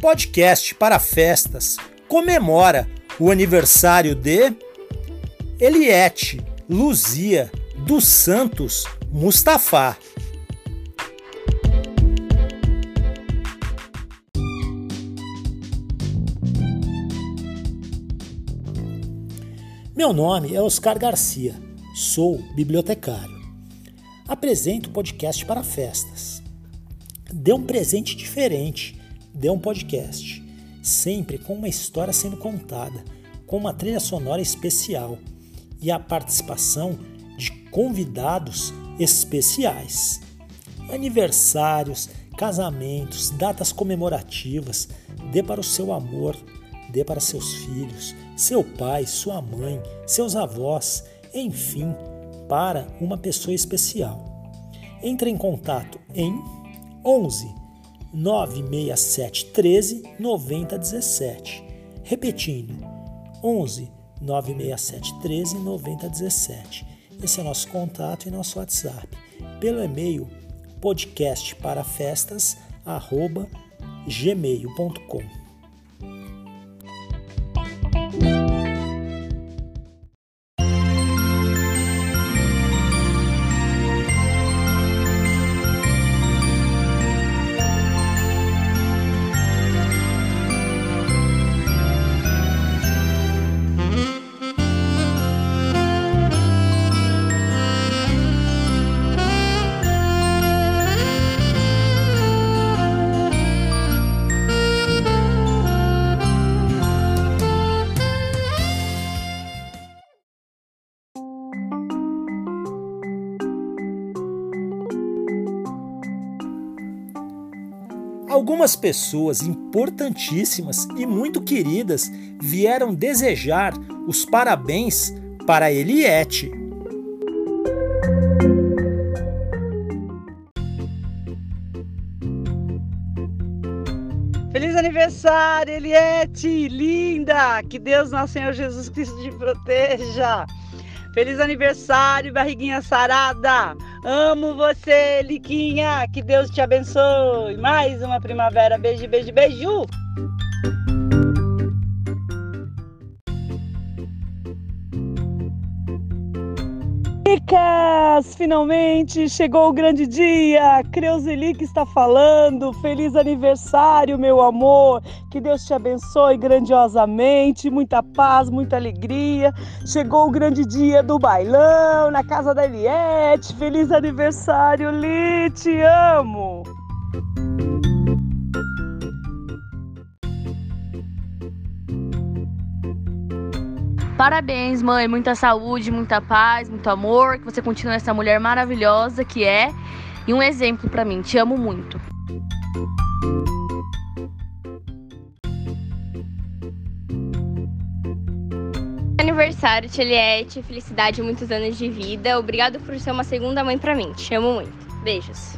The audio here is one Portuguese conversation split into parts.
podcast para festas comemora o aniversário de Eliette Luzia dos Santos Mustafa. Meu nome é Oscar Garcia, sou bibliotecário. Apresento podcast para festas. Dê um presente diferente, dê um podcast, sempre com uma história sendo contada, com uma trilha sonora especial e a participação de convidados especiais. Aniversários, casamentos, datas comemorativas, dê para o seu amor, dê para seus filhos, seu pai, sua mãe, seus avós, enfim, para uma pessoa especial. Entre em contato em 11 967 13 9017. Repetindo, 11 967 13 9017. Esse é nosso contato e nosso WhatsApp. Pelo e-mail podcastparafestas@gmail.com. Algumas pessoas importantíssimas e muito queridas vieram desejar os parabéns para Eliette. Feliz aniversário, Eliette! Linda! Que Deus, nosso Senhor Jesus Cristo, te proteja! Feliz aniversário, barriguinha sarada! Amo você, Liquinha! Que Deus te abençoe! Mais uma primavera. Beijo, beijo, beijo! Dicas! Finalmente chegou o grande dia! Creuzeli está falando. Feliz aniversário, meu amor! Que Deus te abençoe grandiosamente, muita paz, muita alegria. Chegou o grande dia do bailão na casa da Eliette. Feliz aniversário, Li! Te amo! Parabéns, mãe. Muita saúde, muita paz, muito amor. Que você continue essa mulher maravilhosa que é e um exemplo para mim. Te amo muito. Aniversário, Tcheliette. Felicidade, muitos anos de vida. Obrigado por ser uma segunda mãe para mim. Te amo muito. Beijos.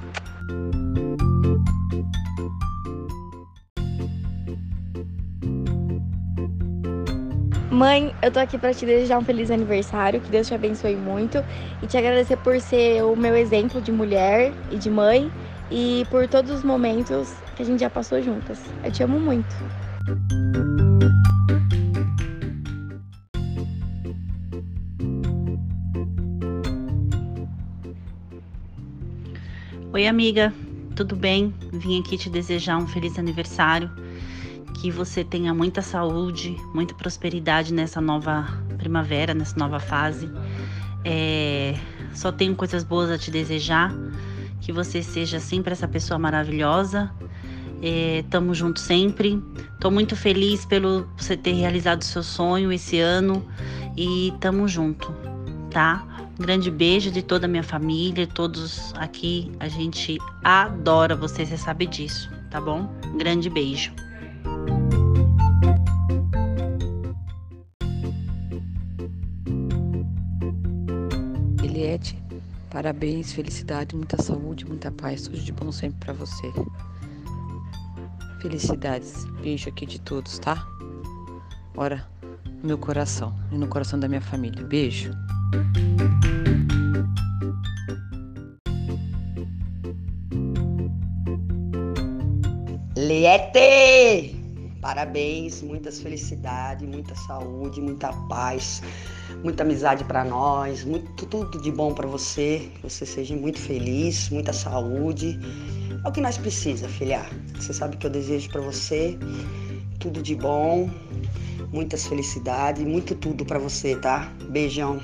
Mãe, eu tô aqui para te desejar um feliz aniversário, que Deus te abençoe muito e te agradecer por ser o meu exemplo de mulher e de mãe e por todos os momentos que a gente já passou juntas. Eu te amo muito. Oi, amiga, tudo bem? Vim aqui te desejar um feliz aniversário que você tenha muita saúde, muita prosperidade nessa nova primavera, nessa nova fase. É, só tenho coisas boas a te desejar. Que você seja sempre essa pessoa maravilhosa. É, tamo junto sempre. Tô muito feliz pelo você ter realizado seu sonho esse ano e tamo junto, tá? Um grande beijo de toda a minha família, todos aqui. A gente adora você, você sabe disso, tá bom? Um grande beijo. Parabéns, felicidade, muita saúde, muita paz, tudo de bom sempre para você. Felicidades, beijo aqui de todos, tá? Ora, no meu coração e no coração da minha família. Beijo. Eliette! Parabéns, muitas felicidades, muita saúde, muita paz, muita amizade para nós, muito tudo de bom para você, que você seja muito feliz, muita saúde. É o que nós precisa, filha. Você sabe que eu desejo para você tudo de bom, muitas felicidades, muito tudo para você, tá? Beijão.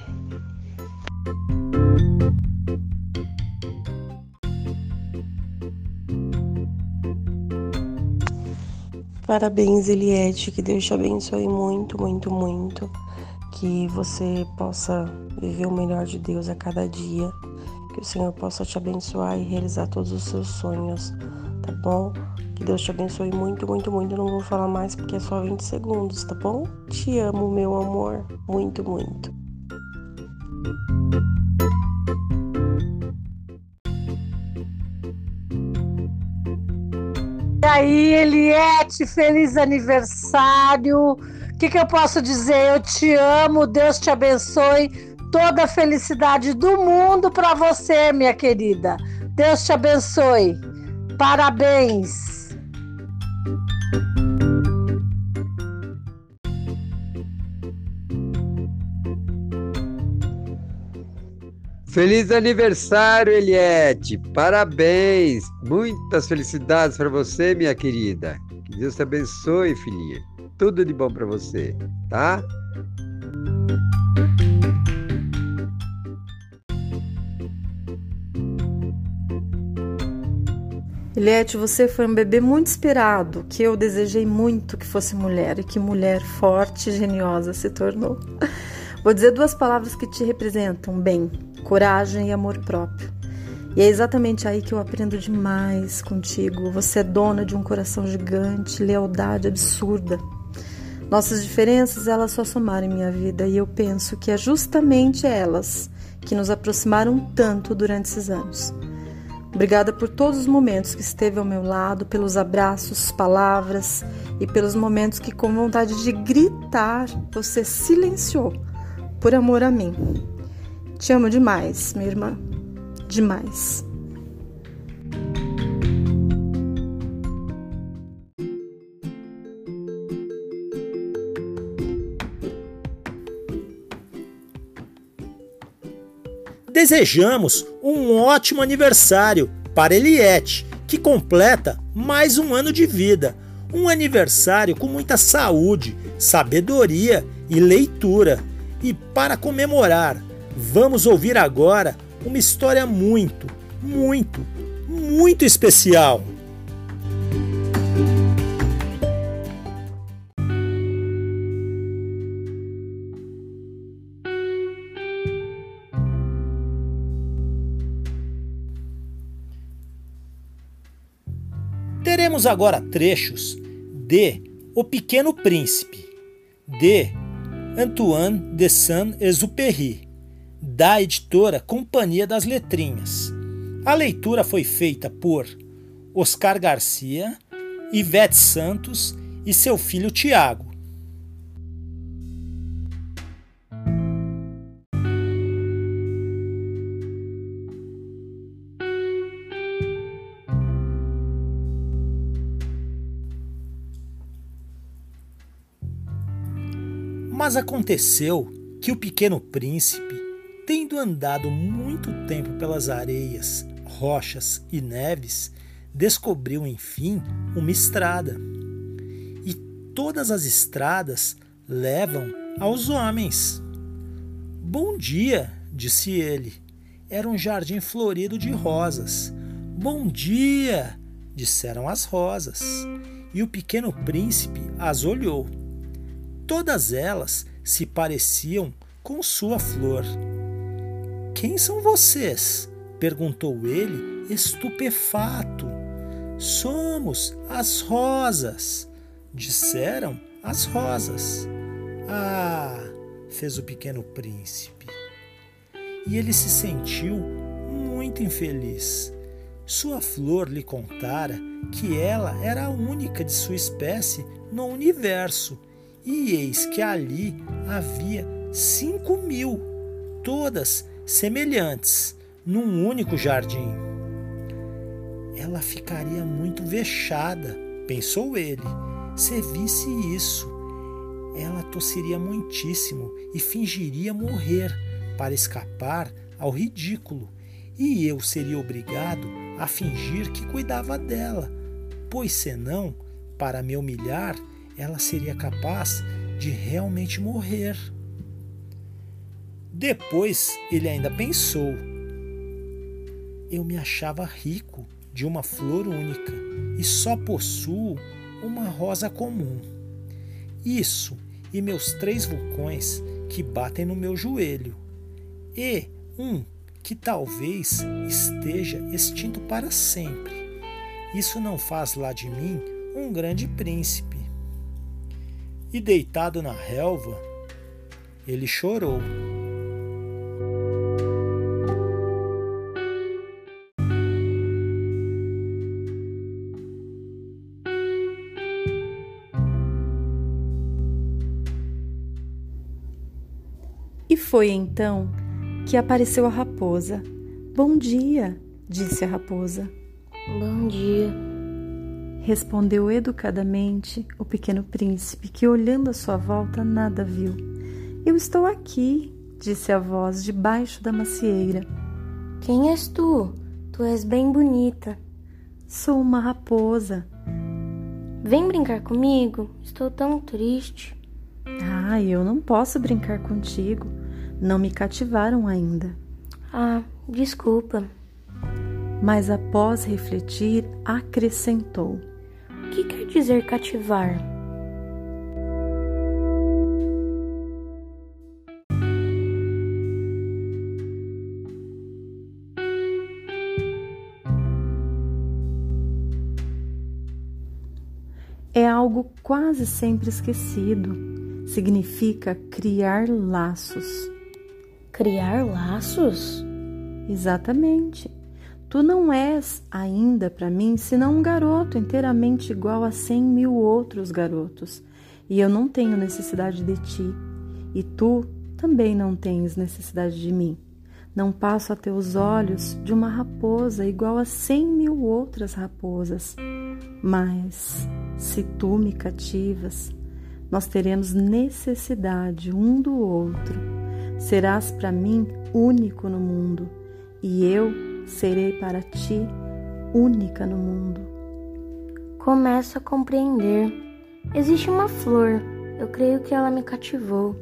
Parabéns, Eliette, que Deus te abençoe muito, muito, muito. Que você possa viver o melhor de Deus a cada dia. Que o Senhor possa te abençoar e realizar todos os seus sonhos, tá bom? Que Deus te abençoe muito, muito, muito. não vou falar mais porque é só 20 segundos, tá bom? Te amo, meu amor. Muito, muito. Aí, Eliette, feliz aniversário. O que, que eu posso dizer? Eu te amo, Deus te abençoe. Toda a felicidade do mundo para você, minha querida. Deus te abençoe. Parabéns. Feliz aniversário, Eliette! Parabéns! Muitas felicidades para você, minha querida. Que Deus te abençoe, filhinha. Tudo de bom para você, tá? Eliette, você foi um bebê muito inspirado, que eu desejei muito que fosse mulher e que mulher forte e geniosa se tornou. Vou dizer duas palavras que te representam bem: coragem e amor próprio. E é exatamente aí que eu aprendo demais contigo. Você é dona de um coração gigante, lealdade absurda. Nossas diferenças, elas só somaram em minha vida e eu penso que é justamente elas que nos aproximaram tanto durante esses anos. Obrigada por todos os momentos que esteve ao meu lado, pelos abraços, palavras e pelos momentos que, com vontade de gritar, você silenciou por amor a mim. Te amo demais, minha irmã. Demais. Desejamos um ótimo aniversário para Eliette, que completa mais um ano de vida. Um aniversário com muita saúde, sabedoria e leitura. E para comemorar, Vamos ouvir agora uma história muito, muito, muito especial. Teremos agora trechos de O Pequeno Príncipe, de Antoine de Saint-Exupéry da editora Companhia das Letrinhas. A leitura foi feita por Oscar Garcia, Ivete Santos e seu filho Tiago. Mas aconteceu que o pequeno príncipe Tendo andado muito tempo pelas areias, rochas e neves, descobriu enfim uma estrada. E todas as estradas levam aos homens. Bom dia, disse ele. Era um jardim florido de rosas. Bom dia, disseram as rosas. E o pequeno príncipe as olhou. Todas elas se pareciam com sua flor. Quem são vocês? perguntou ele, estupefato. Somos as rosas, disseram as rosas. Ah, fez o pequeno príncipe. E ele se sentiu muito infeliz. Sua flor lhe contara que ela era a única de sua espécie no universo, e eis que ali havia cinco mil, todas semelhantes num único jardim. Ela ficaria muito vexada pensou ele. Se visse isso, ela tossiria muitíssimo e fingiria morrer para escapar ao ridículo, e eu seria obrigado a fingir que cuidava dela, pois senão, para me humilhar, ela seria capaz de realmente morrer. Depois ele ainda pensou: eu me achava rico de uma flor única e só possuo uma rosa comum. Isso e meus três vulcões que batem no meu joelho, e um que talvez esteja extinto para sempre. Isso não faz lá de mim um grande príncipe. E deitado na relva, ele chorou. Foi então que apareceu a raposa. Bom dia, disse a raposa. Bom dia, respondeu educadamente o pequeno príncipe, que olhando à sua volta nada viu. Eu estou aqui, disse a voz debaixo da macieira. Quem és tu? Tu és bem bonita. Sou uma raposa. Vem brincar comigo? Estou tão triste. Ah, eu não posso brincar contigo. Não me cativaram ainda. Ah, desculpa. Mas após refletir, acrescentou: O que quer dizer cativar? É algo quase sempre esquecido. Significa criar laços. Criar laços? Exatamente. Tu não és ainda para mim senão um garoto inteiramente igual a cem mil outros garotos, e eu não tenho necessidade de ti, e tu também não tens necessidade de mim. Não passo a teus olhos de uma raposa igual a cem mil outras raposas, mas se tu me cativas, nós teremos necessidade um do outro. Serás para mim único no mundo, e eu serei para ti única no mundo. Começo a compreender. Existe uma flor, eu creio que ela me cativou.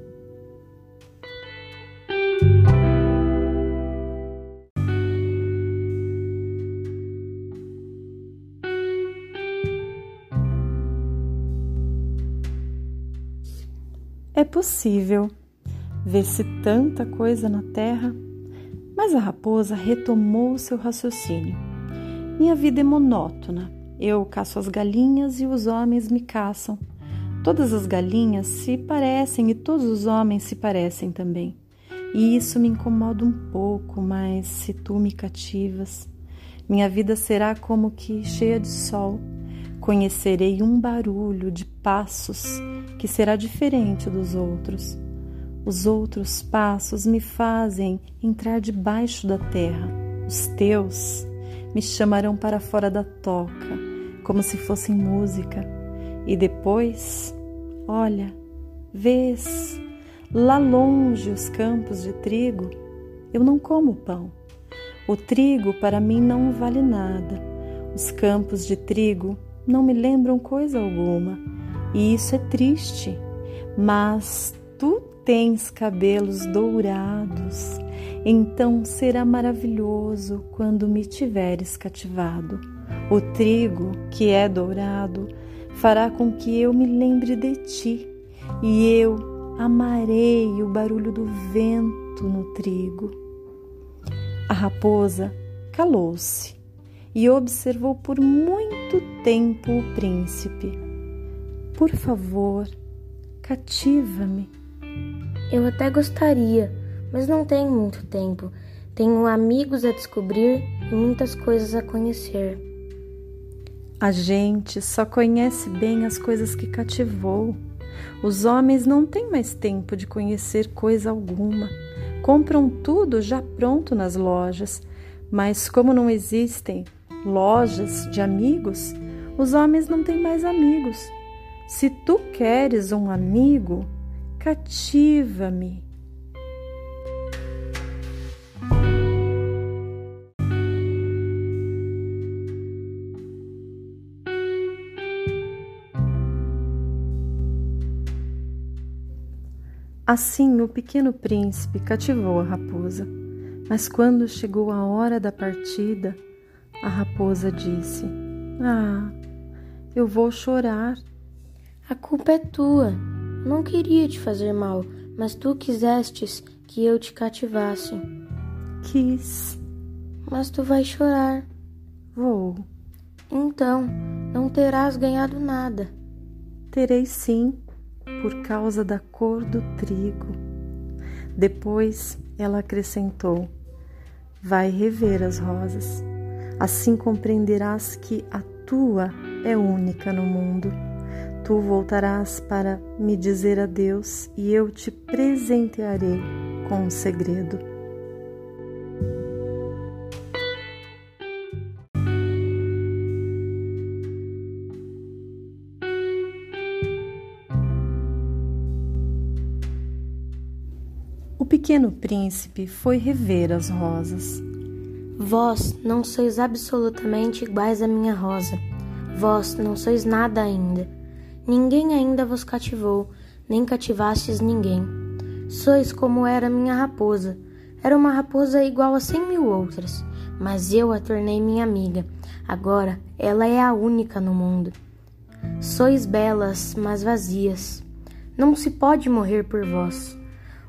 É possível ver-se tanta coisa na terra, mas a raposa retomou seu raciocínio. Minha vida é monótona. Eu caço as galinhas e os homens me caçam. Todas as galinhas se parecem e todos os homens se parecem também. E isso me incomoda um pouco, mas se tu me cativas, minha vida será como que cheia de sol. Conhecerei um barulho de passos que será diferente dos outros. Os outros passos me fazem entrar debaixo da terra. Os teus me chamarão para fora da toca, como se fossem música. E depois, olha, vês lá longe os campos de trigo. Eu não como pão. O trigo para mim não vale nada. Os campos de trigo não me lembram coisa alguma e isso é triste, mas tu tens cabelos dourados, então será maravilhoso quando me tiveres cativado. O trigo, que é dourado, fará com que eu me lembre de ti, e eu amarei o barulho do vento no trigo. A raposa calou-se e observou por muito tempo o príncipe. Por favor, cativa-me. Eu até gostaria, mas não tenho muito tempo. Tenho amigos a descobrir e muitas coisas a conhecer. A gente só conhece bem as coisas que cativou. Os homens não têm mais tempo de conhecer coisa alguma. Compram tudo já pronto nas lojas, mas como não existem lojas de amigos, Os homens não têm mais amigos. Se tu queres um amigo, cativa-me. Assim o pequeno príncipe cativou a raposa. Mas quando chegou a hora da partida, a raposa disse: Ah, eu vou chorar. A culpa é tua. Não queria te fazer mal, mas tu quisestes que eu te cativasse. Quis. Mas tu vais chorar. Vou. Então, não terás ganhado nada. Terei sim, por causa da cor do trigo. Depois ela acrescentou: Vai rever as rosas. Assim compreenderás que a tua é única no mundo. Tu voltarás para me dizer adeus e eu te presentearei com um segredo. O pequeno príncipe foi rever as rosas. Vós não sois absolutamente iguais à minha rosa. Vós não sois nada ainda. Ninguém ainda vos cativou, nem cativastes ninguém. Sois como era minha raposa. Era uma raposa igual a cem mil outras, mas eu a tornei minha amiga. Agora ela é a única no mundo. Sois belas, mas vazias. Não se pode morrer por vós.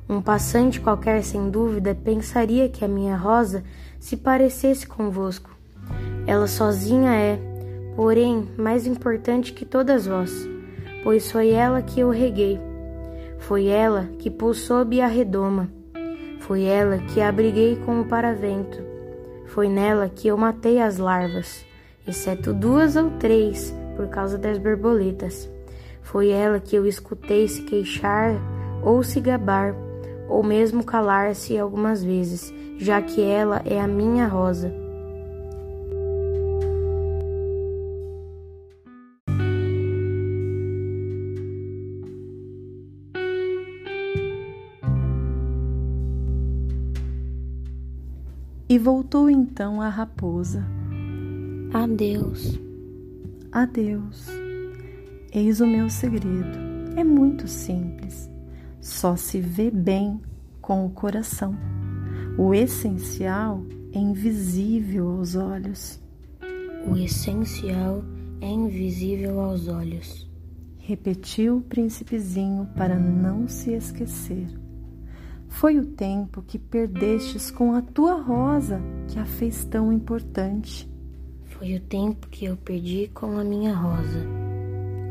Um passante qualquer, sem dúvida, pensaria que a minha rosa se parecesse convosco. Ela sozinha é, porém, mais importante que todas vós, pois foi ela que eu reguei. Foi ela que pus sob a redoma. Foi ela que abriguei com o paravento. Foi nela que eu matei as larvas, exceto duas ou três, por causa das borboletas. Foi ela que eu escutei se queixar ou se gabar ou mesmo calar-se algumas vezes, já que ela é a minha rosa. E voltou então a raposa. Adeus. Adeus. Eis o meu segredo. É muito simples só se vê bem com o coração. O essencial é invisível aos olhos. O essencial é invisível aos olhos. Repetiu o príncipezinho para não se esquecer. Foi o tempo que perdestes com a tua rosa que a fez tão importante. Foi o tempo que eu perdi com a minha rosa.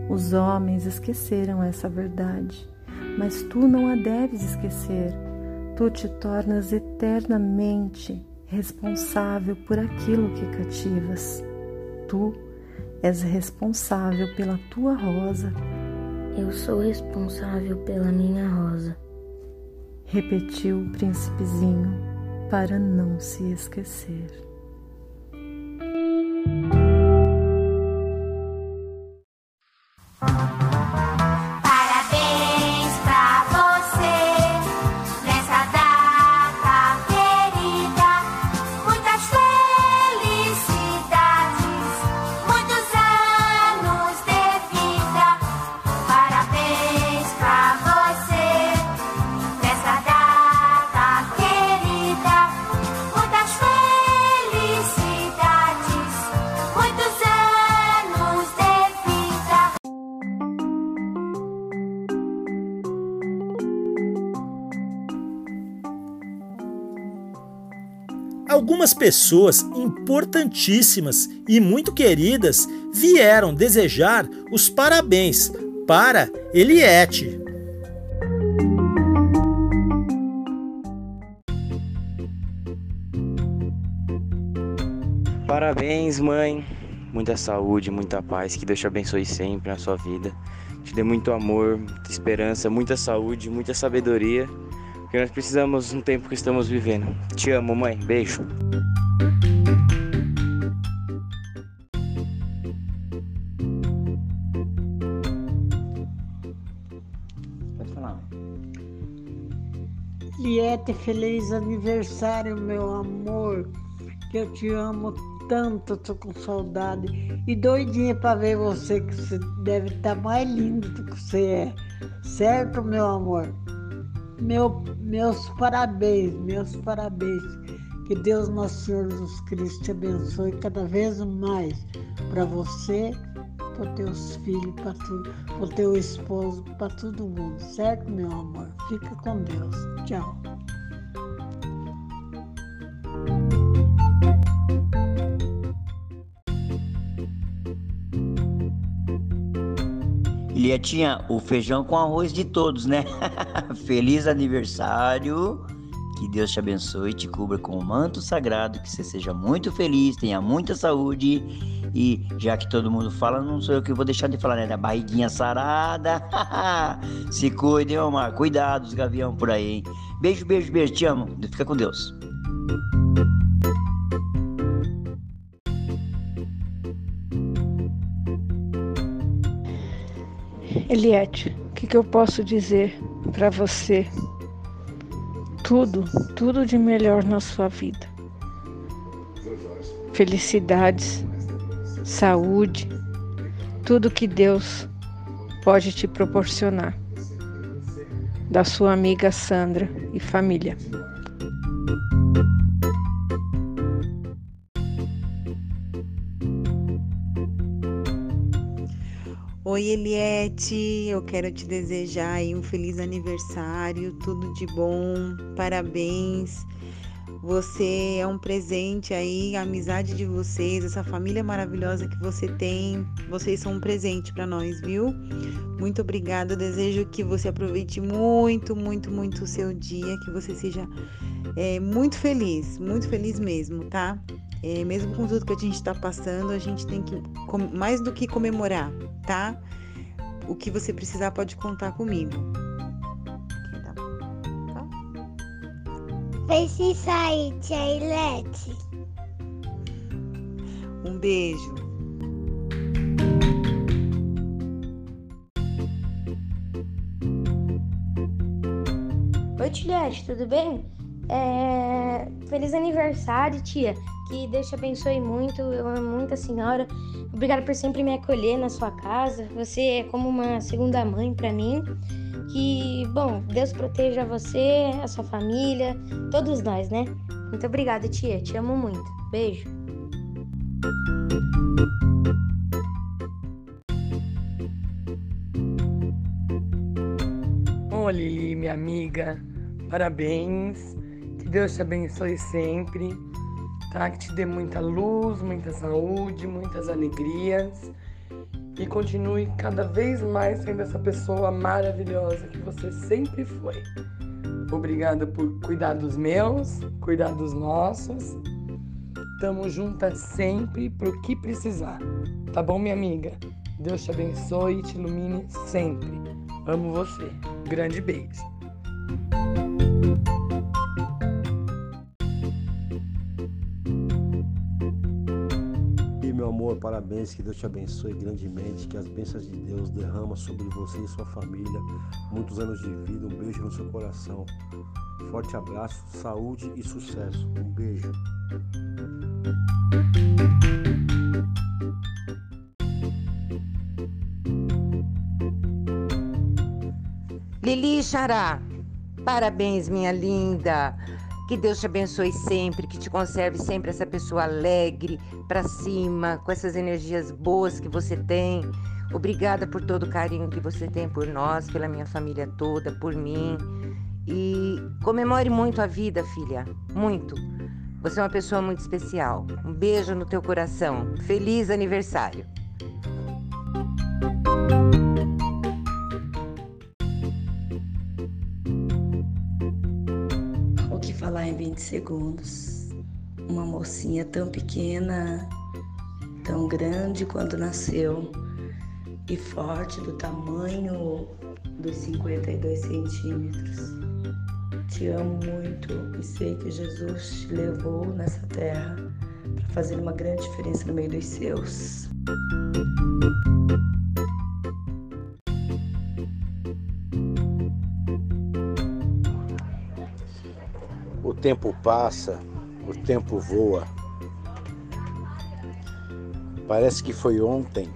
Os homens esqueceram essa verdade mas tu não a deves esquecer. Tu te tornas eternamente responsável por aquilo que cativas. Tu és responsável pela tua rosa. Eu sou responsável pela minha rosa. Repetiu o príncipezinho para não se esquecer. Pessoas importantíssimas e muito queridas vieram desejar os parabéns para Eliette. Parabéns, mãe. Muita saúde, muita paz. Que Deus te abençoe sempre na sua vida. Te dê muito amor, muita esperança, muita saúde, muita sabedoria que nós precisamos no tempo que estamos vivendo. Te amo, mãe. Beijo. Pode falar. Liette, feliz aniversário, meu amor. Que eu te amo tanto, tô com saudade. E doidinha para ver você, que você deve estar tá mais lindo do que você é. Certo, meu amor? Meu, meus parabéns, meus parabéns. Que Deus, nosso Senhor Jesus Cristo, te abençoe cada vez mais para você, para teus filhos, para o teu esposo, para todo mundo, certo, meu amor? Fica com Deus. Tchau. Lia tinha o feijão com arroz de todos, né? Feliz aniversário! Que Deus te abençoe e te cubra com o manto sagrado, que você seja muito feliz, tenha muita saúde e já que todo mundo fala, não sou eu que vou deixar de falar, né? Da barriguinha sarada. Se cuide, meu amor. Cuidado, os gavião por aí, hein? Beijo, beijo, beijo. Te amo. Fica com Deus. Eliette, o que, que eu posso dizer para você? Tudo, tudo de melhor na sua vida. Felicidades, saúde, tudo que Deus pode te proporcionar. Da sua amiga Sandra e família. Oi, Eliette, eu quero te desejar um feliz aniversário, tudo de bom, parabéns. Você é um presente aí, a amizade de vocês, essa família maravilhosa que você tem, vocês são um presente para nós, viu? Muito obrigada, desejo que você aproveite muito, muito, muito o seu dia, que você seja é, muito feliz, muito feliz mesmo, tá? É, mesmo com tudo que a gente está passando, a gente tem que, mais do que comemorar, tá? O que você precisar pode contar comigo. Fez sair, Chailete. Um beijo. Oi, Tilhete, tudo bem? É... Feliz aniversário, tia. Que Deus te abençoe muito. Eu amo muito a senhora. Obrigada por sempre me acolher na sua casa. Você é como uma segunda mãe para mim. Que, bom, Deus proteja você, a sua família, todos nós, né? Muito obrigada, tia. Te amo muito. Beijo. Ô Lili, minha amiga, parabéns. Deus te abençoe sempre tá? Que te dê muita luz, muita saúde, muitas alegrias e continue cada vez mais sendo essa pessoa maravilhosa que você sempre foi. Obrigada por cuidar dos meus, cuidar dos nossos. Tamo juntas sempre pro que precisar. Tá bom, minha amiga? Deus te abençoe e te ilumine sempre. Amo você. Grande beijo. Parabéns, que Deus te abençoe grandemente, que as bênçãos de Deus derrama sobre você e sua família. Muitos anos de vida, um beijo no seu coração. Forte abraço, saúde e sucesso. Um beijo. Lili Xará, parabéns, minha linda. Que Deus te abençoe sempre, que te conserve sempre essa pessoa alegre, para cima, com essas energias boas que você tem. Obrigada por todo o carinho que você tem por nós, pela minha família toda, por mim. E comemore muito a vida, filha, muito. Você é uma pessoa muito especial. Um beijo no teu coração. Feliz aniversário. 20 segundos. Uma mocinha tão pequena, tão grande quando nasceu e forte do tamanho dos 52 centímetros. Te amo muito e sei que Jesus te levou nessa terra para fazer uma grande diferença no meio dos seus. Tempo passa, o tempo voa. Parece que foi ontem,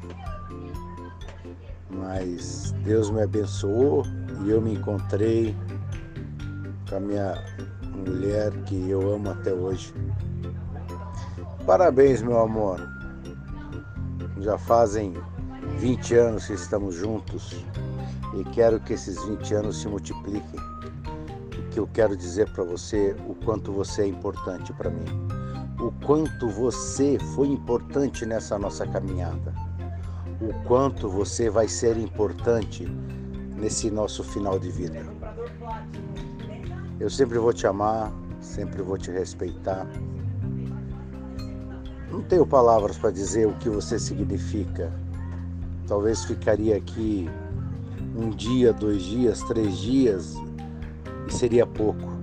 mas Deus me abençoou e eu me encontrei com a minha mulher que eu amo até hoje. Parabéns, meu amor. Já fazem 20 anos que estamos juntos e quero que esses 20 anos se multipliquem. Que eu quero dizer para você o quanto você é importante para mim. O quanto você foi importante nessa nossa caminhada. O quanto você vai ser importante nesse nosso final de vida. Eu sempre vou te amar, sempre vou te respeitar. Não tenho palavras para dizer o que você significa. Talvez ficaria aqui um dia, dois dias, três dias seria pouco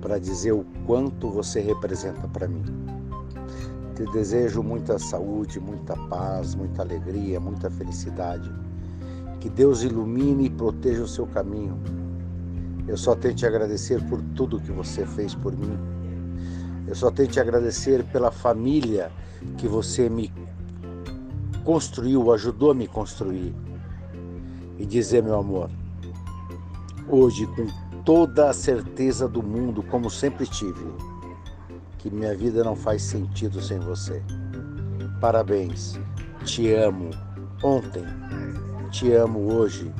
para dizer o quanto você representa para mim. Te desejo muita saúde, muita paz, muita alegria, muita felicidade. Que Deus ilumine e proteja o seu caminho. Eu só tenho te agradecer por tudo que você fez por mim. Eu só tenho te agradecer pela família que você me construiu, ajudou a me construir. E dizer, meu amor, hoje com toda a certeza do mundo, como sempre tive, que minha vida não faz sentido sem você. Parabéns, te amo ontem, te amo hoje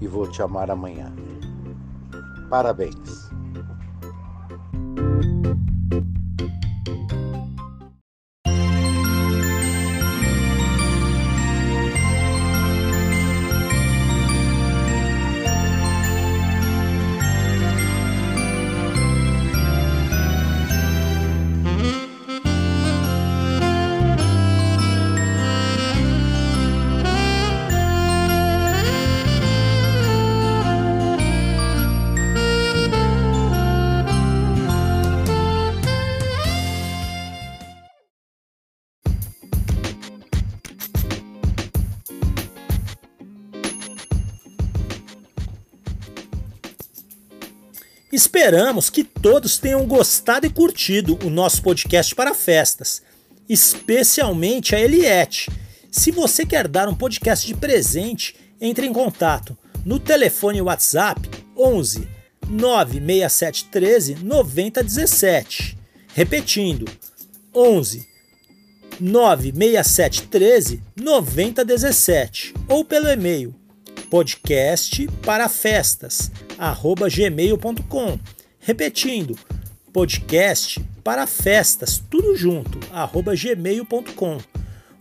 e vou te amar amanhã. Parabéns. Esperamos que todos tenham gostado e curtido o nosso podcast para festas, especialmente a Eliette. Se você quer dar um podcast de presente, entre em contato no telefone WhatsApp 11 96713 9017. Repetindo, 11 96713 9017 ou pelo e-mail podcast para festas gmail.com. Repetindo, podcast para festas, tudo junto, arroba gmail.com.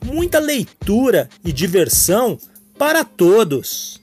Muita leitura e diversão para todos!